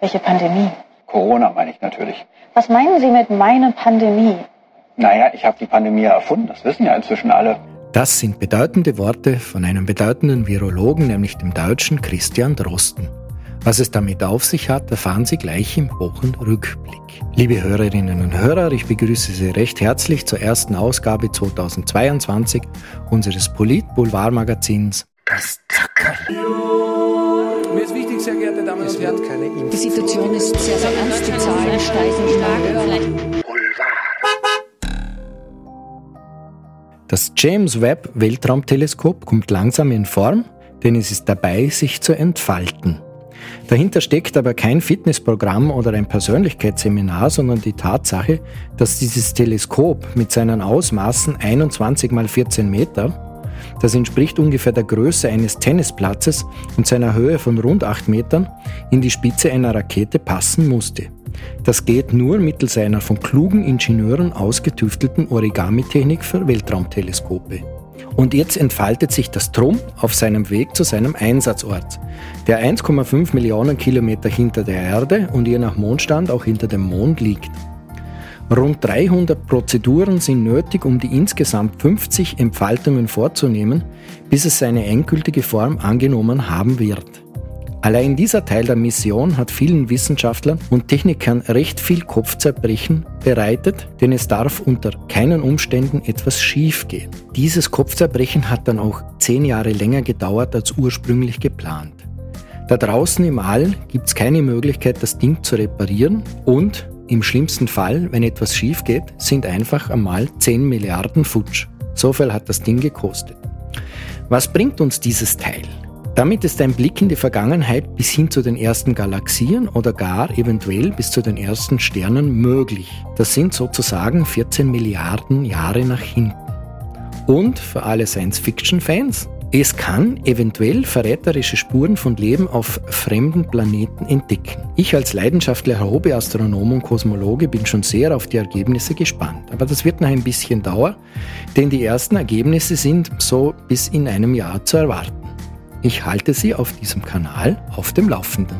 Welche Pandemie? Corona meine ich natürlich. Was meinen Sie mit meine Pandemie? Naja, ich habe die Pandemie erfunden, das wissen ja inzwischen alle. Das sind bedeutende Worte von einem bedeutenden Virologen, nämlich dem deutschen Christian Drosten. Was es damit auf sich hat, erfahren Sie gleich im Wochenrückblick. Liebe Hörerinnen und Hörer, ich begrüße Sie recht herzlich zur ersten Ausgabe 2022 unseres Polit-Boulevard-Magazins Das Zackerl. Geehrte Damen und Herren, keine Die Situation ist sehr, sehr ernst. Die Zahlen steigen stark. Das James Webb Weltraumteleskop kommt langsam in Form, denn es ist dabei, sich zu entfalten. Dahinter steckt aber kein Fitnessprogramm oder ein Persönlichkeitsseminar, sondern die Tatsache, dass dieses Teleskop mit seinen Ausmaßen 21 mal 14 Meter, das entspricht ungefähr der Größe eines Tennisplatzes und seiner Höhe von rund 8 Metern, in die Spitze einer Rakete passen musste. Das geht nur mittels einer von klugen Ingenieuren ausgetüftelten Origami-Technik für Weltraumteleskope. Und jetzt entfaltet sich das Drum auf seinem Weg zu seinem Einsatzort, der 1,5 Millionen Kilometer hinter der Erde und je nach Mondstand auch hinter dem Mond liegt. Rund 300 Prozeduren sind nötig, um die insgesamt 50 Entfaltungen vorzunehmen, bis es seine endgültige Form angenommen haben wird. Allein dieser Teil der Mission hat vielen Wissenschaftlern und Technikern recht viel Kopfzerbrechen bereitet, denn es darf unter keinen Umständen etwas schiefgehen. Dieses Kopfzerbrechen hat dann auch zehn Jahre länger gedauert als ursprünglich geplant. Da draußen im All gibt es keine Möglichkeit, das Ding zu reparieren und im schlimmsten Fall, wenn etwas schief geht, sind einfach einmal 10 Milliarden futsch. So viel hat das Ding gekostet. Was bringt uns dieses Teil? Damit ist ein Blick in die Vergangenheit bis hin zu den ersten Galaxien oder gar eventuell bis zu den ersten Sternen möglich. Das sind sozusagen 14 Milliarden Jahre nach hinten. Und für alle Science-Fiction-Fans, es kann eventuell verräterische Spuren von Leben auf fremden Planeten entdecken. Ich als leidenschaftlicher Hobbyastronom und Kosmologe bin schon sehr auf die Ergebnisse gespannt. Aber das wird noch ein bisschen dauern, denn die ersten Ergebnisse sind so bis in einem Jahr zu erwarten. Ich halte Sie auf diesem Kanal auf dem Laufenden.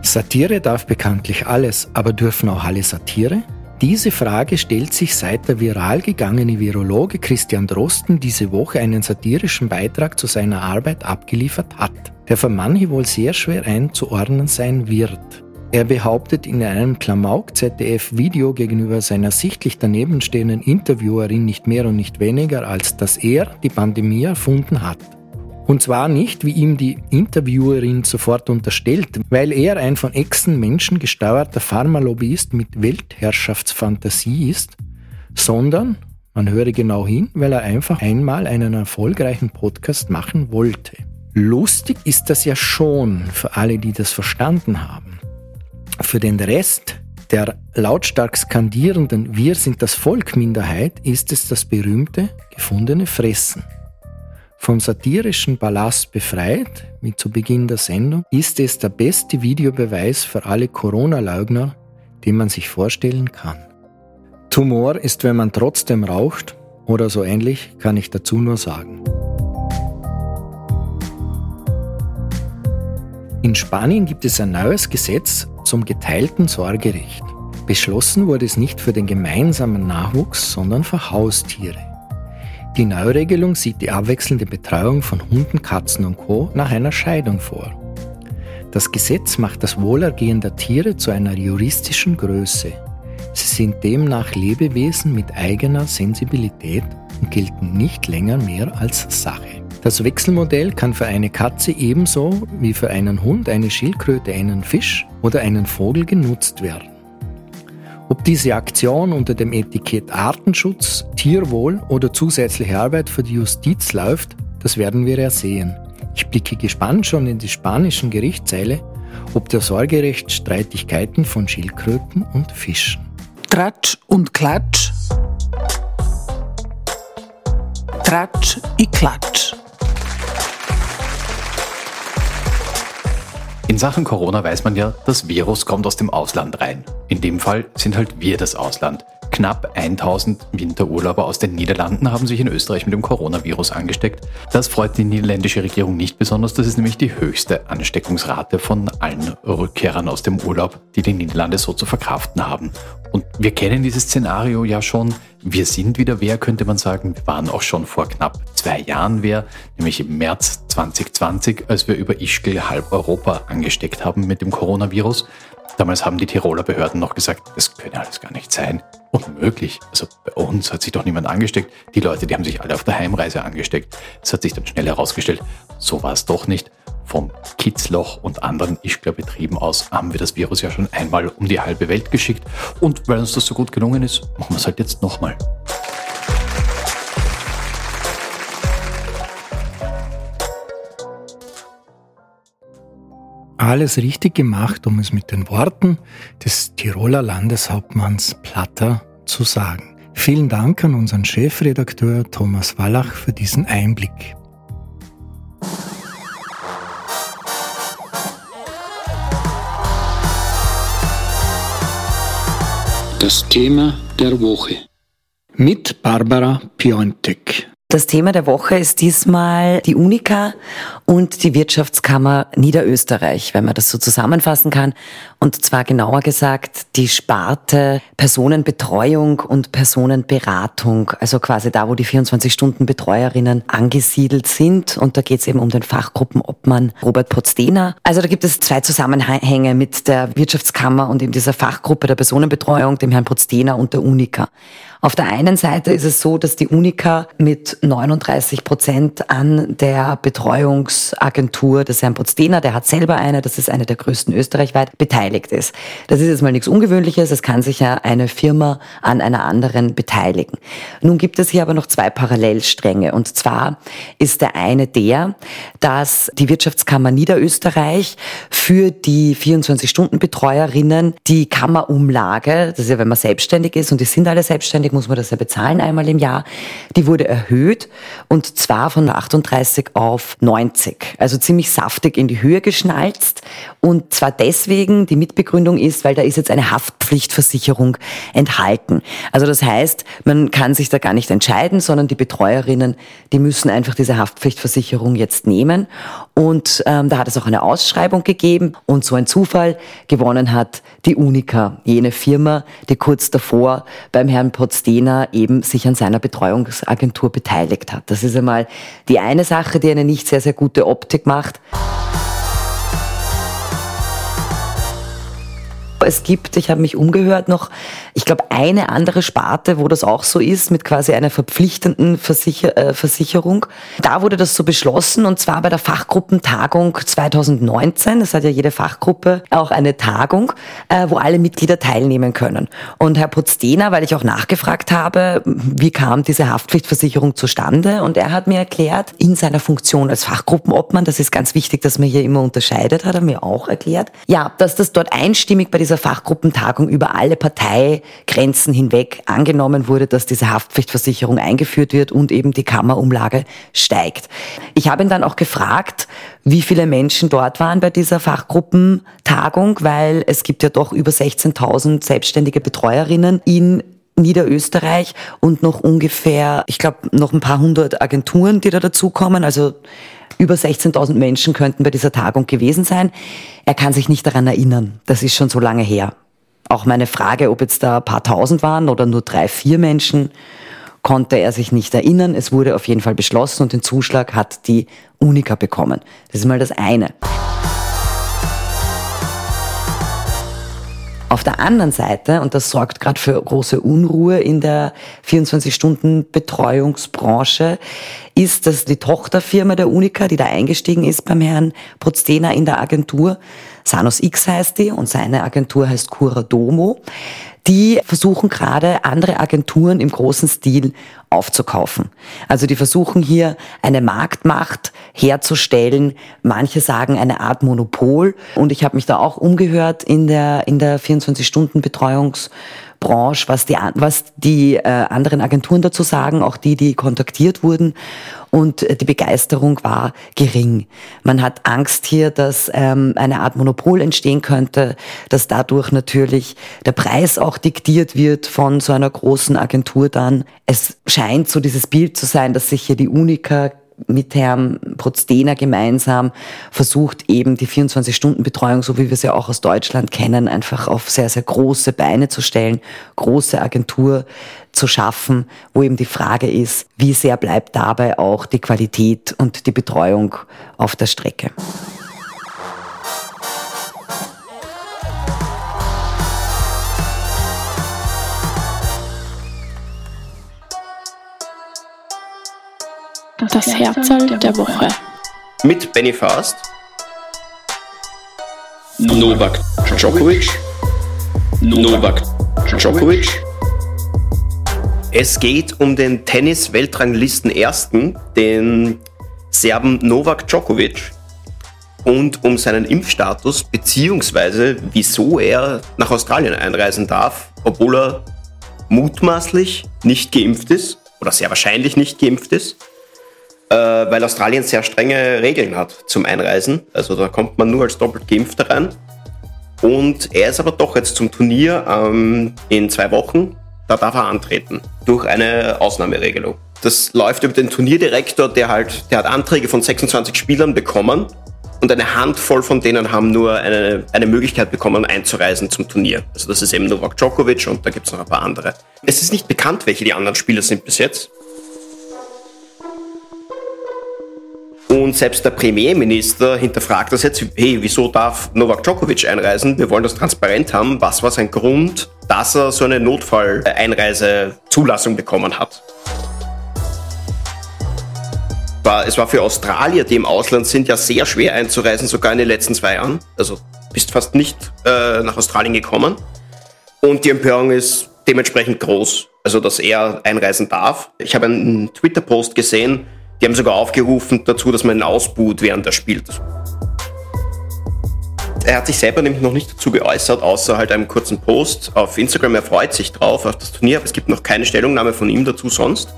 Satire darf bekanntlich alles, aber dürfen auch alle Satire? Diese Frage stellt sich seit der viral gegangene Virologe Christian Drosten diese Woche einen satirischen Beitrag zu seiner Arbeit abgeliefert hat, der für manche wohl sehr schwer einzuordnen sein wird. Er behauptet in einem Klamauk-ZDF-Video gegenüber seiner sichtlich danebenstehenden Interviewerin nicht mehr und nicht weniger, als dass er die Pandemie erfunden hat. Und zwar nicht, wie ihm die Interviewerin sofort unterstellt, weil er ein von exen Menschen gesteuerter Pharmalobbyist mit Weltherrschaftsfantasie ist, sondern, man höre genau hin, weil er einfach einmal einen erfolgreichen Podcast machen wollte. Lustig ist das ja schon für alle, die das verstanden haben. Für den Rest der lautstark skandierenden Wir sind das Volk Minderheit ist es das berühmte gefundene Fressen. Vom satirischen Ballast befreit, wie zu Beginn der Sendung, ist es der beste Videobeweis für alle Corona-Leugner, den man sich vorstellen kann. Tumor ist, wenn man trotzdem raucht, oder so ähnlich kann ich dazu nur sagen. In Spanien gibt es ein neues Gesetz zum geteilten Sorgerecht. Beschlossen wurde es nicht für den gemeinsamen Nachwuchs, sondern für Haustiere. Die Neuregelung sieht die abwechselnde Betreuung von Hunden, Katzen und Co. nach einer Scheidung vor. Das Gesetz macht das Wohlergehen der Tiere zu einer juristischen Größe. Sie sind demnach Lebewesen mit eigener Sensibilität und gelten nicht länger mehr als Sache. Das Wechselmodell kann für eine Katze ebenso wie für einen Hund, eine Schildkröte, einen Fisch oder einen Vogel genutzt werden. Ob diese Aktion unter dem Etikett Artenschutz, Tierwohl oder zusätzliche Arbeit für die Justiz läuft, das werden wir ja sehen. Ich blicke gespannt schon in die spanischen Gerichtssäle, ob der Sorgerecht Streitigkeiten von Schildkröten und Fischen. Tratsch und Klatsch. Tratsch i Klatsch. In Sachen Corona weiß man ja, das Virus kommt aus dem Ausland rein. In dem Fall sind halt wir das Ausland. Knapp 1000 Winterurlauber aus den Niederlanden haben sich in Österreich mit dem Coronavirus angesteckt. Das freut die niederländische Regierung nicht besonders. Das ist nämlich die höchste Ansteckungsrate von allen Rückkehrern aus dem Urlaub, die die Niederlande so zu verkraften haben. Und wir kennen dieses Szenario ja schon. Wir sind wieder wer, könnte man sagen. Wir waren auch schon vor knapp zwei Jahren wer, nämlich im März 2020, als wir über Ischgl halb Europa angesteckt haben mit dem Coronavirus. Damals haben die Tiroler Behörden noch gesagt, das könne alles gar nicht sein. Unmöglich. Also bei uns hat sich doch niemand angesteckt. Die Leute, die haben sich alle auf der Heimreise angesteckt. Es hat sich dann schnell herausgestellt, so war es doch nicht. Vom Kitzloch und anderen Ischgl-Betrieben aus haben wir das Virus ja schon einmal um die halbe Welt geschickt. Und weil uns das so gut gelungen ist, machen wir es halt jetzt nochmal. Alles richtig gemacht, um es mit den Worten des Tiroler Landeshauptmanns Platter zu sagen. Vielen Dank an unseren Chefredakteur Thomas Wallach für diesen Einblick. Das Thema der Woche. Mit Barbara Piontek. Das Thema der Woche ist diesmal die Unica und die Wirtschaftskammer Niederösterreich, wenn man das so zusammenfassen kann. Und zwar genauer gesagt die Sparte Personenbetreuung und Personenberatung, also quasi da, wo die 24-Stunden-Betreuerinnen angesiedelt sind. Und da geht es eben um den Fachgruppenobmann Robert Pozdena. Also da gibt es zwei Zusammenhänge mit der Wirtschaftskammer und eben dieser Fachgruppe der Personenbetreuung, dem Herrn Pozdena und der Unica. Auf der einen Seite ist es so, dass die Unica mit 39 Prozent an der Betreuungsagentur des Herrn Pozdena, der hat selber eine, das ist eine der größten österreichweit, beteiligt ist. Das ist jetzt mal nichts Ungewöhnliches, es kann sich ja eine Firma an einer anderen beteiligen. Nun gibt es hier aber noch zwei Parallelstränge und zwar ist der eine der, dass die Wirtschaftskammer Niederösterreich für die 24-Stunden-Betreuerinnen die Kammerumlage, das ist ja, wenn man selbstständig ist und die sind alle selbstständig, muss man das ja bezahlen einmal im Jahr. Die wurde erhöht und zwar von 38 auf 90. Also ziemlich saftig in die Höhe geschnalzt. Und zwar deswegen, die Mitbegründung ist, weil da ist jetzt eine Haftpflichtversicherung enthalten. Also das heißt, man kann sich da gar nicht entscheiden, sondern die Betreuerinnen, die müssen einfach diese Haftpflichtversicherung jetzt nehmen. Und ähm, da hat es auch eine Ausschreibung gegeben und so ein Zufall gewonnen hat die Unica, jene Firma, die kurz davor beim Herrn Potstena eben sich an seiner Betreuungsagentur beteiligt hat. Das ist einmal die eine Sache, die eine nicht sehr, sehr gute Optik macht. Es gibt, ich habe mich umgehört noch, ich glaube, eine andere Sparte, wo das auch so ist, mit quasi einer verpflichtenden Versicher äh, Versicherung. Da wurde das so beschlossen und zwar bei der Fachgruppentagung 2019. Das hat ja jede Fachgruppe auch eine Tagung, äh, wo alle Mitglieder teilnehmen können. Und Herr Pozdena, weil ich auch nachgefragt habe, wie kam diese Haftpflichtversicherung zustande? Und er hat mir erklärt, in seiner Funktion als Fachgruppenobmann, das ist ganz wichtig, dass man hier immer unterscheidet, hat er mir auch erklärt, ja, dass das dort einstimmig bei dieser Fachgruppentagung über alle Parteigrenzen hinweg angenommen wurde, dass diese Haftpflichtversicherung eingeführt wird und eben die Kammerumlage steigt. Ich habe ihn dann auch gefragt, wie viele Menschen dort waren bei dieser Fachgruppentagung, weil es gibt ja doch über 16.000 selbstständige Betreuerinnen in Niederösterreich und noch ungefähr, ich glaube, noch ein paar hundert Agenturen, die da dazukommen. Also über 16.000 Menschen könnten bei dieser Tagung gewesen sein. Er kann sich nicht daran erinnern. Das ist schon so lange her. Auch meine Frage, ob jetzt da ein paar tausend waren oder nur drei, vier Menschen, konnte er sich nicht erinnern. Es wurde auf jeden Fall beschlossen und den Zuschlag hat die Unica bekommen. Das ist mal das eine. Auf der anderen Seite, und das sorgt gerade für große Unruhe in der 24-Stunden-Betreuungsbranche, ist, dass die Tochterfirma der Unica, die da eingestiegen ist beim Herrn Pozdena in der Agentur, Sanos X heißt die und seine Agentur heißt Cura Domo, die versuchen gerade andere Agenturen im großen Stil aufzukaufen. Also die versuchen hier eine Marktmacht herzustellen. Manche sagen eine Art Monopol. Und ich habe mich da auch umgehört in der, in der 24-Stunden-Betreuungs- Branche, was die, was die äh, anderen Agenturen dazu sagen, auch die, die kontaktiert wurden. Und äh, die Begeisterung war gering. Man hat Angst hier, dass ähm, eine Art Monopol entstehen könnte, dass dadurch natürlich der Preis auch diktiert wird von so einer großen Agentur dann. Es scheint so dieses Bild zu sein, dass sich hier die Unica mit Herrn Prozdener gemeinsam versucht, eben die 24-Stunden-Betreuung, so wie wir sie auch aus Deutschland kennen, einfach auf sehr, sehr große Beine zu stellen, große Agentur zu schaffen, wo eben die Frage ist, wie sehr bleibt dabei auch die Qualität und die Betreuung auf der Strecke. Das Herzl der Woche. Mit Benny Fast, Novak Djokovic, Novak Djokovic. Es geht um den Tennis-Weltranglisten Ersten, den Serben Novak Djokovic und um seinen Impfstatus beziehungsweise wieso er nach Australien einreisen darf, obwohl er mutmaßlich nicht geimpft ist oder sehr wahrscheinlich nicht geimpft ist äh, weil Australien sehr strenge Regeln hat zum Einreisen. Also da kommt man nur als doppelt Geimpfter rein. Und er ist aber doch jetzt zum Turnier ähm, in zwei Wochen, da darf er antreten, durch eine Ausnahmeregelung. Das läuft über den Turnierdirektor, der halt, der hat Anträge von 26 Spielern bekommen und eine Handvoll von denen haben nur eine, eine Möglichkeit bekommen, einzureisen zum Turnier. Also das ist eben Novak Djokovic und da gibt es noch ein paar andere. Es ist nicht bekannt, welche die anderen Spieler sind bis jetzt. Und selbst der Premierminister hinterfragt das jetzt, hey, wieso darf Novak Djokovic einreisen? Wir wollen das transparent haben. Was war sein Grund, dass er so eine Notfalleinreisezulassung bekommen hat? Es war für Australier, die im Ausland sind, ja sehr schwer einzureisen, sogar in den letzten zwei Jahren. Also bist fast nicht äh, nach Australien gekommen. Und die Empörung ist dementsprechend groß, also dass er einreisen darf. Ich habe einen Twitter-Post gesehen, die haben sogar aufgerufen dazu, dass man ihn ausbuht, während er spielt. Er hat sich selber nämlich noch nicht dazu geäußert, außer halt einem kurzen Post auf Instagram. Er freut sich drauf auf das Turnier, aber es gibt noch keine Stellungnahme von ihm dazu sonst.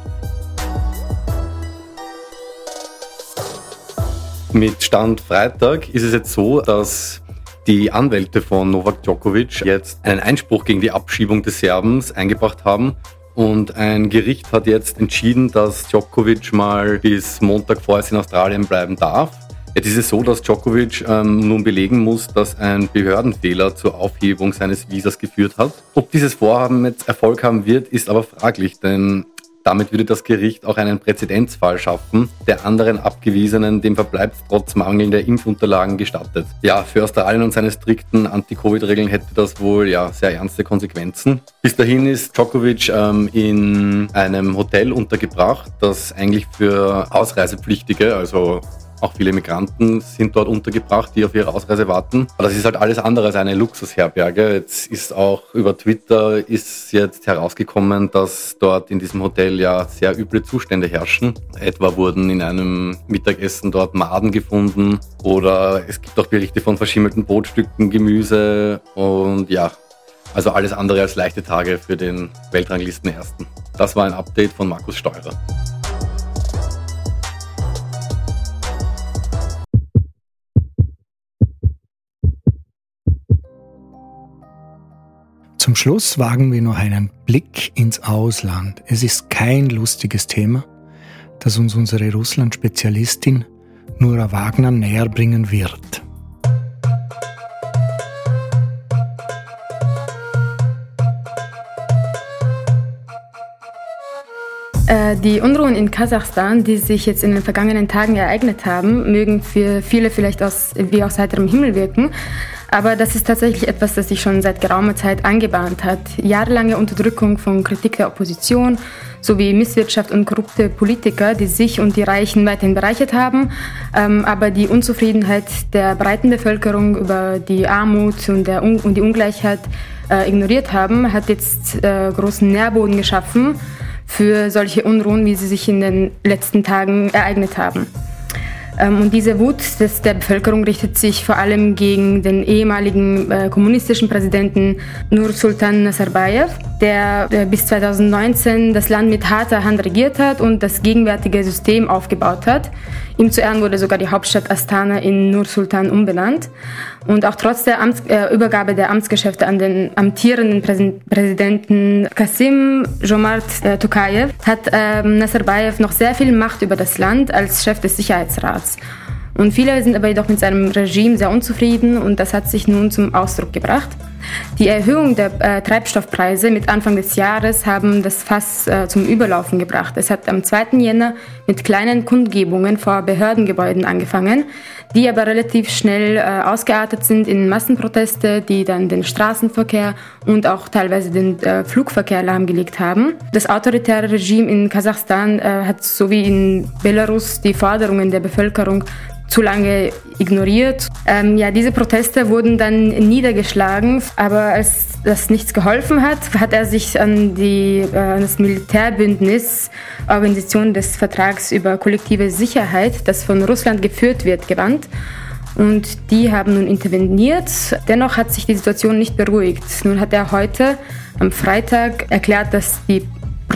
Mit Stand Freitag ist es jetzt so, dass die Anwälte von Novak Djokovic jetzt einen Einspruch gegen die Abschiebung des Serbens eingebracht haben und ein Gericht hat jetzt entschieden, dass Djokovic mal bis Montag vorerst in Australien bleiben darf. Jetzt ist es so, dass Djokovic ähm, nun belegen muss, dass ein Behördenfehler zur Aufhebung seines Visas geführt hat. Ob dieses Vorhaben jetzt Erfolg haben wird, ist aber fraglich, denn damit würde das Gericht auch einen Präzedenzfall schaffen, der anderen Abgewiesenen dem Verbleib trotz mangelnder Impfunterlagen gestattet. Ja, für Australien und seine strikten Anti-Covid-Regeln hätte das wohl ja sehr ernste Konsequenzen. Bis dahin ist Djokovic ähm, in einem Hotel untergebracht, das eigentlich für Ausreisepflichtige, also auch viele Migranten sind dort untergebracht, die auf ihre Ausreise warten. Aber das ist halt alles andere als eine Luxusherberge. Jetzt ist auch über Twitter ist jetzt herausgekommen, dass dort in diesem Hotel ja sehr üble Zustände herrschen. Etwa wurden in einem Mittagessen dort Maden gefunden oder es gibt auch Berichte von verschimmelten Brotstücken, Gemüse und ja, also alles andere als leichte Tage für den Weltranglisten Ersten. Das war ein Update von Markus Steurer. Zum Schluss wagen wir noch einen Blick ins Ausland. Es ist kein lustiges Thema, das uns unsere Russland-Spezialistin Nora Wagner näher bringen wird. Äh, die Unruhen in Kasachstan, die sich jetzt in den vergangenen Tagen ereignet haben, mögen für viele vielleicht aus, wie aus heiterem Himmel wirken. Aber das ist tatsächlich etwas, das sich schon seit geraumer Zeit angebahnt hat. Jahrelange Unterdrückung von Kritik der Opposition sowie Misswirtschaft und korrupte Politiker, die sich und die Reichen weiterhin bereichert haben, ähm, aber die Unzufriedenheit der breiten Bevölkerung über die Armut und, die Ungleichheit äh, ignoriert haben, hat jetzt äh, großen Nährboden geschaffen für solche Unruhen, wie sie sich in den letzten Tagen ereignet haben. Ähm, und diese Wut der Bevölkerung richtet sich vor allem gegen den ehemaligen äh, kommunistischen Präsidenten Nur Sultan Nazarbayev, der äh, bis 2019 das Land mit harter Hand regiert hat und das gegenwärtige System aufgebaut hat. Ihm zu Ehren wurde sogar die Hauptstadt Astana in Nur Sultan umbenannt. Und auch trotz der Amts äh, Übergabe der Amtsgeschäfte an den amtierenden Präs Präsidenten Kasim Jomart äh, Tokayev hat äh, Nazarbayev noch sehr viel Macht über das Land als Chef des Sicherheitsrats. Und viele sind aber jedoch mit seinem Regime sehr unzufrieden und das hat sich nun zum Ausdruck gebracht. Die Erhöhung der äh, Treibstoffpreise mit Anfang des Jahres haben das Fass äh, zum Überlaufen gebracht. Es hat am 2. Jänner mit kleinen Kundgebungen vor Behördengebäuden angefangen, die aber relativ schnell äh, ausgeartet sind in Massenproteste, die dann den Straßenverkehr und auch teilweise den äh, Flugverkehr lahmgelegt haben. Das autoritäre Regime in Kasachstan äh, hat so wie in Belarus die Forderungen der Bevölkerung zu lange ignoriert. Ähm, ja, diese Proteste wurden dann niedergeschlagen, aber als das nichts geholfen hat, hat er sich an, die, äh, an das Militärbündnis Organisation des Vertrags über kollektive Sicherheit, das von Russland geführt wird, gewandt. Und die haben nun interveniert. Dennoch hat sich die Situation nicht beruhigt. Nun hat er heute am Freitag erklärt, dass die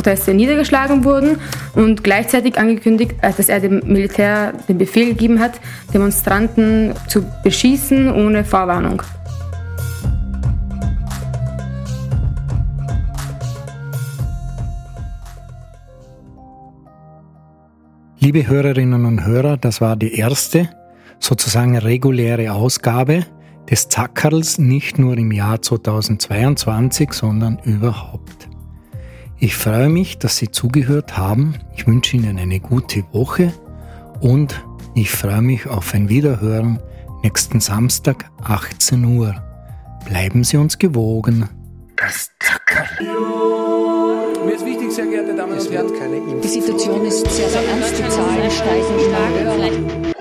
Proteste niedergeschlagen wurden und gleichzeitig angekündigt, äh, dass er dem Militär den Befehl gegeben hat, Demonstranten zu beschießen ohne Vorwarnung. Liebe Hörerinnen und Hörer, das war die erste, sozusagen reguläre Ausgabe des Zackerls, nicht nur im Jahr 2022, sondern überhaupt. Ich freue mich, dass Sie zugehört haben. Ich wünsche Ihnen eine gute Woche und ich freue mich auf ein Wiederhören nächsten Samstag 18 Uhr. Bleiben Sie uns gewogen. Das Zackerl. Mir ist wichtig, sehr geehrte Damen und Herren, keine Die Situation ist sehr, sehr ernst. Die Zahlen steigen höher.